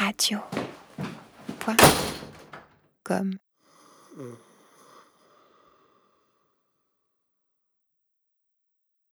Radio.